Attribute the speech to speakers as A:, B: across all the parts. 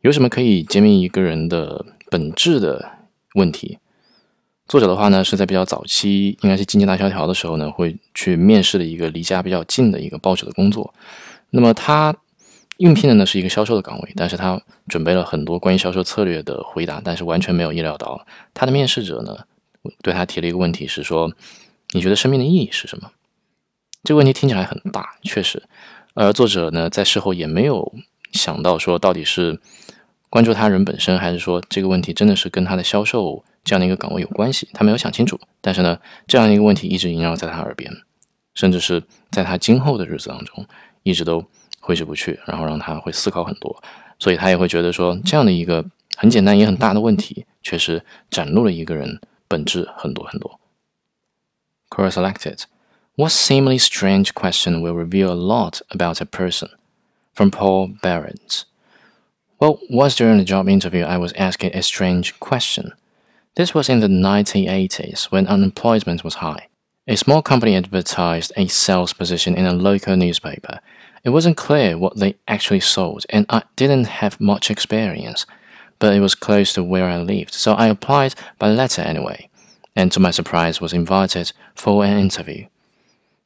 A: 有什么可以揭秘一个人的本质的问题？作者的话呢，是在比较早期，应该是经济大萧条的时候呢，会去面试的一个离家比较近的一个报纸的工作。那么他应聘的呢是一个销售的岗位，但是他准备了很多关于销售策略的回答，但是完全没有意料到，他的面试者呢对他提了一个问题，是说你觉得生命的意义是什么？这个问题听起来很大，确实，而作者呢在事后也没有想到说到底是关注他人本身，还是说这个问题真的是跟他的销售。这样的一个岗位有关系，他没有想清楚。但是呢，这样一个问题一直萦绕在他耳边，甚至是在他今后的日子当中，一直都挥之不去，然后让他会思考很多。所以他也会觉得说，这样的一个很简单也很大的问题，确实展露了一个人本质很多很多。Quora selected, what seemingly strange question will reveal a lot about a person? From Paul Barrett. Well, once during a job interview, I was asked a strange question. This was in the 1980s when unemployment was high. A small company advertised a sales position in a local newspaper. It wasn't clear what they actually sold, and I didn't have much experience, but it was close to where I lived, so I applied by letter anyway, and to my surprise was invited for an interview.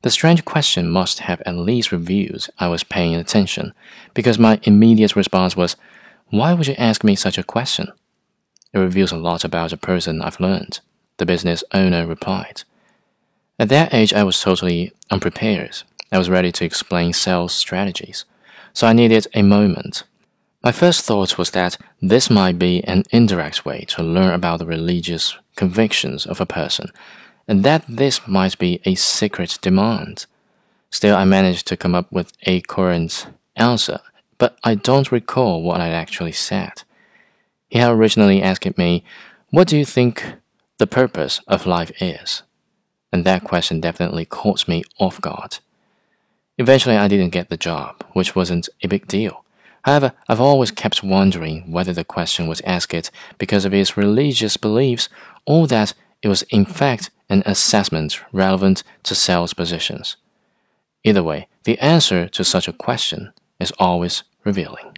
A: The strange question must have at least revealed I was paying attention, because my immediate response was, Why would you ask me such a question? It reveals a lot about the person I've learned, the business owner replied. At that age, I was totally unprepared. I was ready to explain sales strategies, so I needed a moment. My first thought was that this might be an indirect way to learn about the religious convictions of a person, and that this might be a secret demand. Still, I managed to come up with a current answer, but I don't recall what I actually said. He had originally asked me, What do you think the purpose of life is? And that question definitely caught me off guard. Eventually, I didn't get the job, which wasn't a big deal. However, I've always kept wondering whether the question was asked because of his religious beliefs or that it was in fact an assessment relevant to sales positions. Either way, the answer to such a question is always revealing.